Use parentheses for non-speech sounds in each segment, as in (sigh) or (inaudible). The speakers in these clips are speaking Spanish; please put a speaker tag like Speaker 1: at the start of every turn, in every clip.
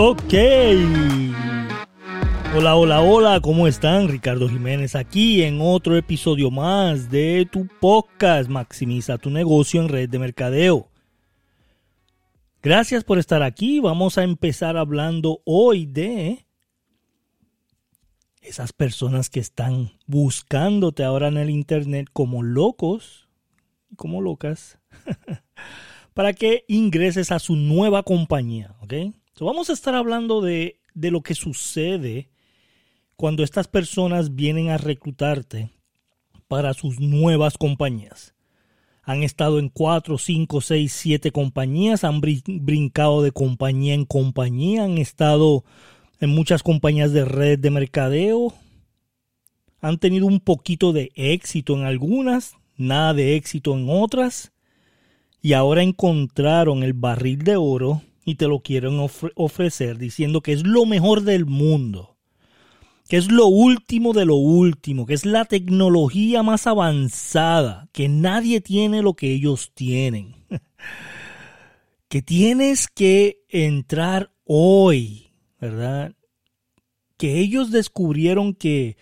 Speaker 1: Ok. Hola, hola, hola, ¿cómo están? Ricardo Jiménez aquí en otro episodio más de tu podcast Maximiza tu negocio en red de mercadeo. Gracias por estar aquí. Vamos a empezar hablando hoy de esas personas que están buscándote ahora en el internet como locos, como locas, (laughs) para que ingreses a su nueva compañía, ¿ok? Vamos a estar hablando de, de lo que sucede cuando estas personas vienen a reclutarte para sus nuevas compañías. Han estado en 4, 5, 6, 7 compañías, han brincado de compañía en compañía, han estado en muchas compañías de red de mercadeo, han tenido un poquito de éxito en algunas, nada de éxito en otras, y ahora encontraron el barril de oro y te lo quieren ofrecer diciendo que es lo mejor del mundo, que es lo último de lo último, que es la tecnología más avanzada, que nadie tiene lo que ellos tienen, (laughs) que tienes que entrar hoy, ¿verdad? Que ellos descubrieron que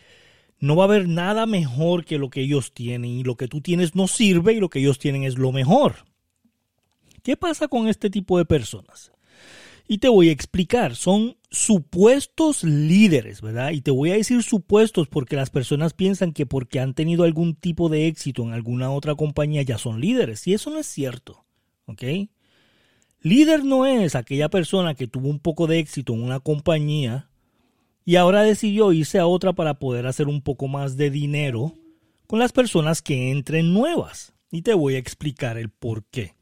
Speaker 1: no va a haber nada mejor que lo que ellos tienen y lo que tú tienes no sirve y lo que ellos tienen es lo mejor. ¿Qué pasa con este tipo de personas? Y te voy a explicar, son supuestos líderes, ¿verdad? Y te voy a decir supuestos porque las personas piensan que porque han tenido algún tipo de éxito en alguna otra compañía ya son líderes. Y eso no es cierto, ¿ok? Líder no es aquella persona que tuvo un poco de éxito en una compañía y ahora decidió irse a otra para poder hacer un poco más de dinero con las personas que entren nuevas. Y te voy a explicar el por qué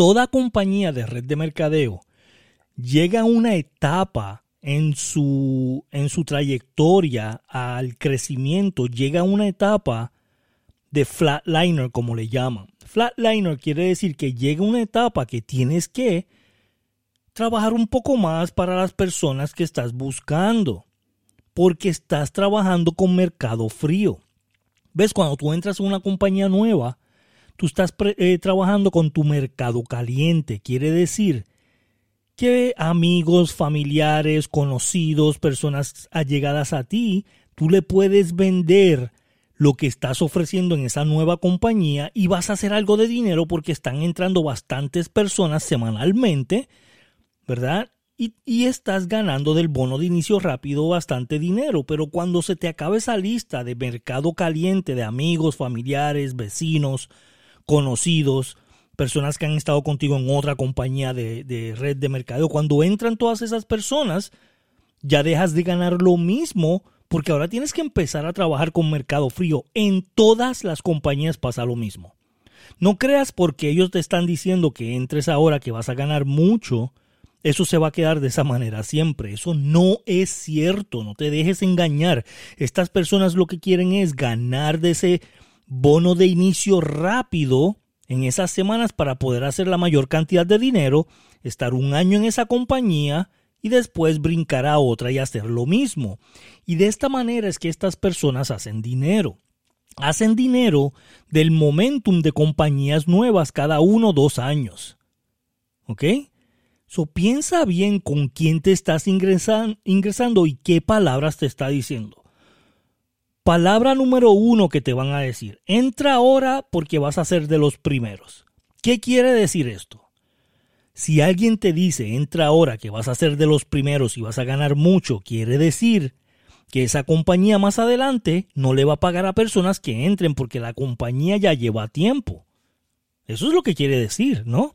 Speaker 1: toda compañía de red de mercadeo llega a una etapa en su, en su trayectoria al crecimiento, llega a una etapa de flatliner, como le llaman. Flatliner quiere decir que llega una etapa que tienes que trabajar un poco más para las personas que estás buscando, porque estás trabajando con mercado frío. ¿Ves? Cuando tú entras a una compañía nueva, tú estás eh, trabajando con tu mercado caliente. Quiere decir que amigos, familiares, conocidos, personas allegadas a ti, tú le puedes vender lo que estás ofreciendo en esa nueva compañía y vas a hacer algo de dinero porque están entrando bastantes personas semanalmente, ¿verdad? Y, y, estás ganando del bono de inicio rápido bastante dinero, pero cuando se te acabe esa lista de mercado caliente de amigos, familiares, vecinos, conocidos, personas que han estado contigo en otra compañía de, red de mercadeo. Cuando entran todas esas personas, ya dejas de ganar lo mismo porque ahora tienes que empezar a trabajar con mercado frío. En todas las compañías pasa lo mismo. No creas porque ellos te están diciendo que entres ahora que vas a ganar mucho, eso se va a quedar de esa manera siempre. Eso no es cierto, no te dejes engañar. Estas personas lo que quieren es ganar de ese bono de inicio rápido en esas semanas para poder hacer la mayor cantidad de dinero, estar un año en esa compañía y después brincar a otra y hacer lo mismo. Y de esta manera es que estas personas hacen dinero. Hacen dinero del momentum de compañías nuevas cada uno o dos años. ¿Ok? So piensa bien con quién te estás ingresando y qué palabras te está diciendo. Palabra número uno que te van a decir. Entra ahora porque vas a ser de los primeros. ¿Qué quiere decir esto? Si alguien te dice entra ahora que vas a ser de los primeros y vas a ganar mucho, quiere decir que esa compañía más adelante no le va a pagar a personas que entren porque la compañía ya lleva tiempo. Eso es lo que quiere decir, ¿no?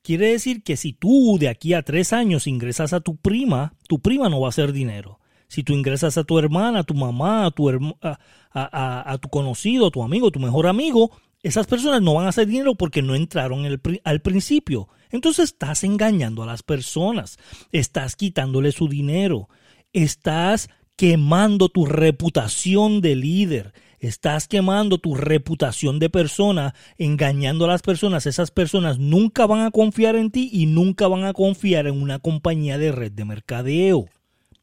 Speaker 1: Quiere decir que si tú de aquí a tres años ingresas a tu prima, tu prima no va a hacer dinero si tú ingresas a tu hermana, a tu mamá, a tu, a, tu conocido, a tu amigo, tu mejor amigo, esas personas no van a hacer dinero porque no entraron al principio. Entonces estás engañando a las personas, estás quitándole su dinero, estás quemando tu reputación de líder, estás quemando tu reputación de persona, engañando a las personas. Esas personas nunca van a confiar en ti y nunca van a confiar en una compañía de red de mercadeo.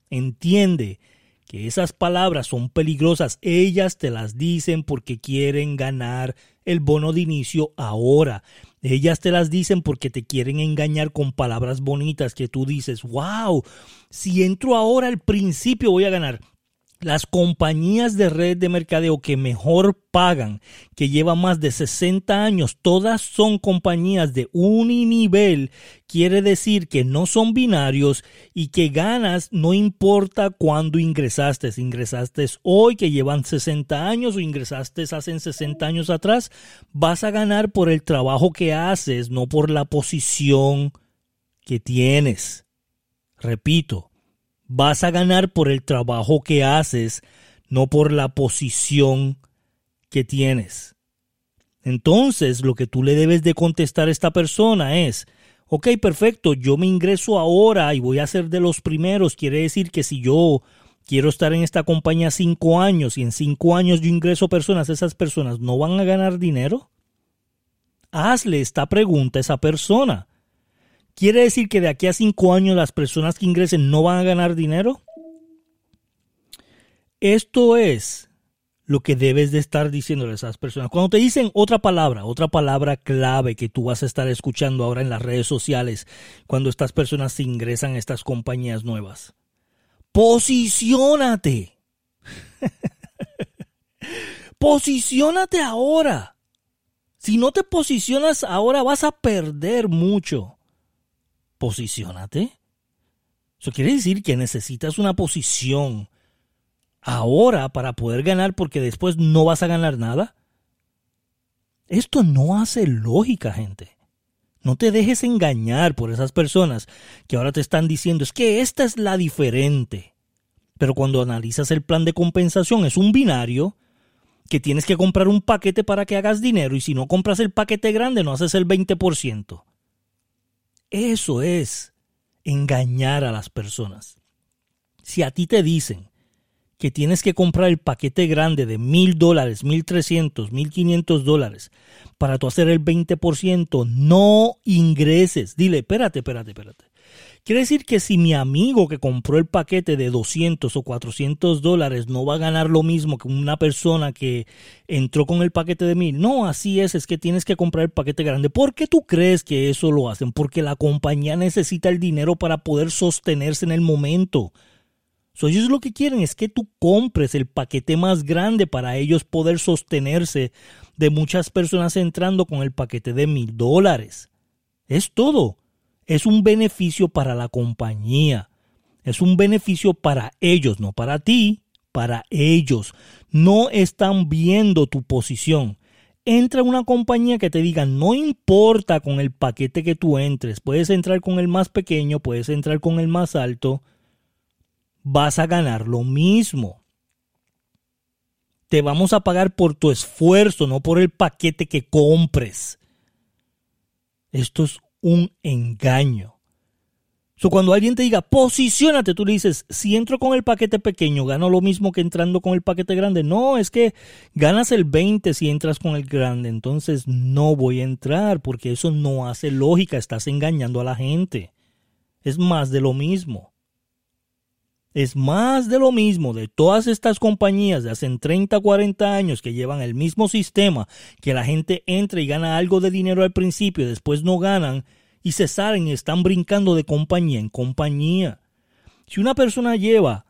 Speaker 1: Entiende que esas palabras son peligrosas. Ellas te las dicen porque quieren ganar el bono de inicio ahora. Ellas te las dicen porque te quieren engañar con palabras bonitas que tú dices, wow, si entro ahora al principio voy a ganar las compañías de red de mercadeo que mejor pagan, que llevan más de 60 años, todas son compañías de nivel, quiere decir que no son binarios y que ganas no importa cuándo ingresaste, si ingresaste hoy que llevan 60 años o ingresaste hace 60 años atrás, vas a ganar por el trabajo que haces, no por la posición que tienes. Repito, Vas a ganar por el trabajo que haces, no por la posición que tienes. Entonces, lo que tú le debes de contestar a esta persona es, ok, perfecto, yo me ingreso ahora y voy a ser de los primeros. Quiere decir que si yo quiero estar en esta compañía cinco años y en cinco años yo ingreso personas, esas personas no van a ganar dinero. Hazle esta pregunta a esa persona. ¿Quiere decir que de aquí a cinco años las personas que ingresen no van a ganar dinero? Esto es lo que debes de estar diciéndole a esas personas. Cuando te dicen otra palabra, otra palabra clave que tú vas a estar escuchando ahora en las redes sociales, cuando estas personas se ingresan a estas compañías nuevas. Posiciónate. (laughs) Posiciónate ahora. Si no te posicionas ahora vas a perder mucho posiciónate. Eso quiere decir que necesitas una posición ahora para poder ganar porque después no vas a ganar nada. Esto no hace lógica, gente. No te dejes engañar por esas personas que ahora te están diciendo es que esta es la diferente. Pero cuando analizas el plan de compensación es un binario que tienes que comprar un paquete para que hagas dinero y si no compras el paquete grande no haces el 20%. Eso es engañar a las personas. Si a ti te dicen que tienes que comprar el paquete grande de mil dólares, mil trescientos, mil quinientos dólares para tú hacer el 20%, no ingreses. Dile, espérate, espérate, espérate. Quiere decir que si mi amigo que compró el paquete de 200 o 400 dólares no va a ganar lo mismo que una persona que entró con el paquete de 1000. No, así es, es que tienes que comprar el paquete grande. ¿Por qué tú crees que eso lo hacen? Porque la compañía necesita el dinero para poder sostenerse en el momento. ellos lo que quieren es que tú compres el paquete más grande para ellos poder sostenerse de muchas personas entrando con el paquete de mil dólares. Es todo es un beneficio para la compañía. Es un beneficio para ellos, no para ti, para ellos. No están viendo tu posición. Entra en una compañía que te diga, no importa con el paquete que tú entres, puedes entrar con el más pequeño, puedes entrar con el más alto, vas a ganar lo mismo. Te vamos a pagar por tu esfuerzo, no por el paquete que compres. Esto es un engaño. Cuando alguien te diga, posicionate, tú le dices, si entro con el paquete pequeño, gano lo mismo que entrando con el paquete grande. No, es que ganas el 20 si entras con el grande. Entonces no voy a entrar porque eso no hace lógica. Estás engañando a la gente. Es más de lo mismo. Es más de lo mismo de todas estas compañías de hace 30, 40 años que llevan el mismo sistema, que la gente entra y gana algo de dinero al principio, después no ganan y se salen y están brincando de compañía en compañía. Si una persona lleva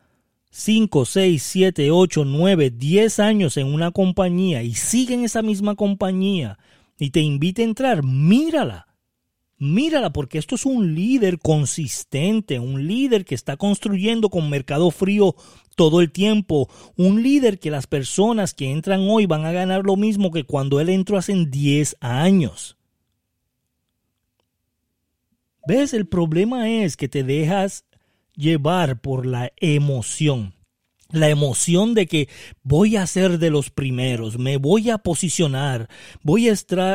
Speaker 1: 5, 6, 7, 8, 9, 10 años en una compañía y sigue en esa misma compañía y te invita a entrar, mírala Mírala porque esto es un líder consistente, un líder que está construyendo con mercado frío todo el tiempo, un líder que las personas que entran hoy van a ganar lo mismo que cuando él entró hace 10 años. ¿Ves? El problema es que te dejas llevar por la emoción la emoción de que voy a ser de los primeros, me voy a posicionar, voy a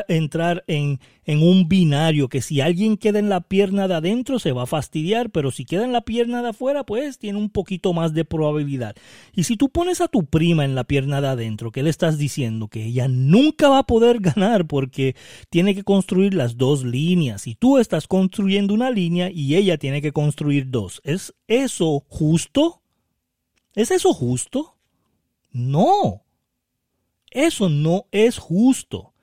Speaker 1: entrar en, en, un binario que si alguien queda en la pierna de adentro se va a fastidiar, pero si queda en la pierna de afuera, pues tiene un poquito más de probabilidad. Y si tú pones a tu prima en la pierna de adentro, ¿qué le estás diciendo? Que ella nunca va a poder (laughs) ganar porque tiene que construir las dos líneas y tú estás construyendo una línea y ella tiene que construir dos. ¿Es eso justo? ¿Es eso justo? No. Eso no es justo.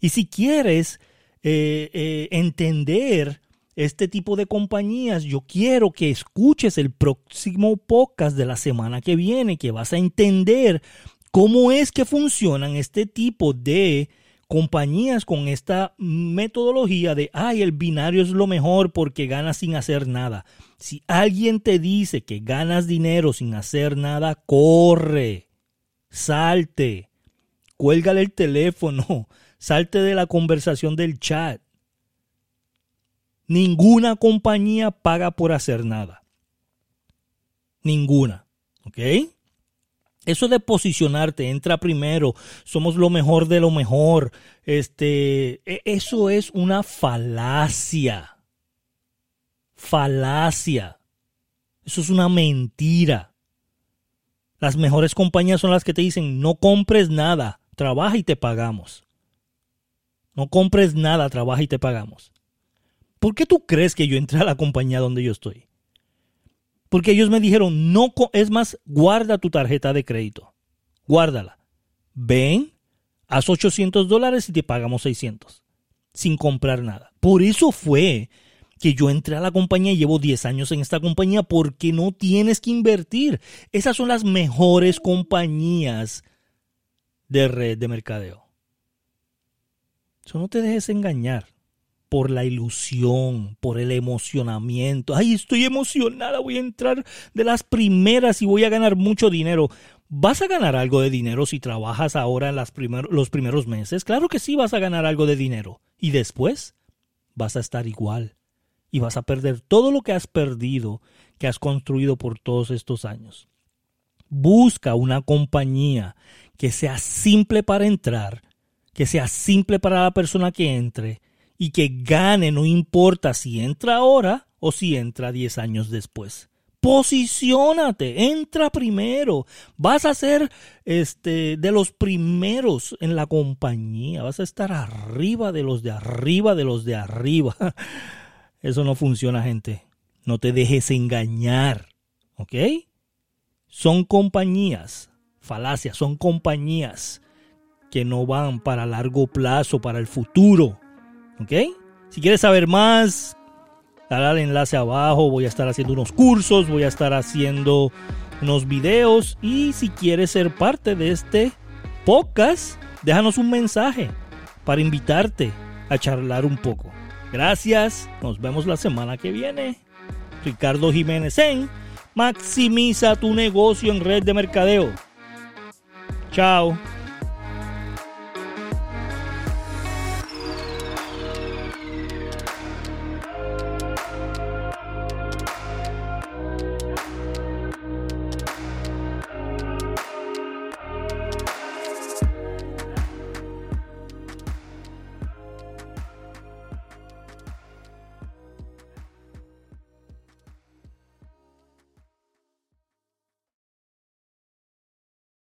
Speaker 1: Y si quieres eh, eh, entender este tipo de compañías, yo quiero que escuches el próximo podcast de la semana que viene, que vas a entender cómo es que funcionan este tipo de compañías con esta metodología de, ay, el binario es lo mejor porque ganas sin hacer nada. Si alguien te dice que ganas dinero sin hacer nada, corre, salte, cuélgale el teléfono, (laughs) salte de la conversación del chat. Ninguna compañía paga por hacer nada. Ninguna. ¿Ok? Eso de posicionarte, entra primero, somos lo mejor de lo mejor, este, e, eso es una falacia. Falacia. Eso es una mentira. Las mejores compañías son las que te dicen, no compres nada, trabaja y te pagamos. No compres nada, trabaja y te pagamos. ¿Por qué tú crees que yo entré a la compañía donde yo estoy? Porque ellos me dijeron, no, es más, guarda tu tarjeta de crédito. Guárdala. Ven, haz 800 dólares y te pagamos 600. Sin comprar nada. Por eso fue que yo entré a la compañía y llevo 10 años en esta compañía porque no tienes que invertir. Esas son las mejores compañías de red de mercadeo. Eso no te dejes engañar por la ilusión, por el emocionamiento. Ay, estoy emocionada, voy a entrar de las primeras y voy a ganar mucho dinero. ¿Vas a ganar algo de dinero si trabajas ahora en las los primeros meses? Claro que sí vas a ganar algo de dinero. Y después vas a estar igual. Y vas a perder todo lo que has perdido, que has construido por todos estos años. Busca una compañía que sea simple para entrar, que sea simple para la persona que entre y que gane, no importa si entra ahora o si entra 10 años después. Posiciónate, entra primero. Vas a ser este de los primeros en la compañía, vas a estar arriba de los de arriba de los de arriba. (laughs) Eso no funciona, gente. No te dejes engañar, ¿ok? Son compañías, falacias, son compañías que no van para largo plazo, para el futuro. ¿Ok? Si quieres saber más, dale al enlace abajo. Voy a estar haciendo unos cursos, voy a estar haciendo unos videos. Y si quieres ser parte de este podcast, déjanos un mensaje para invitarte a charlar un poco. Gracias, nos vemos la semana que viene. Ricardo Jiménez en Maximiza tu negocio en red de mercadeo. Chao.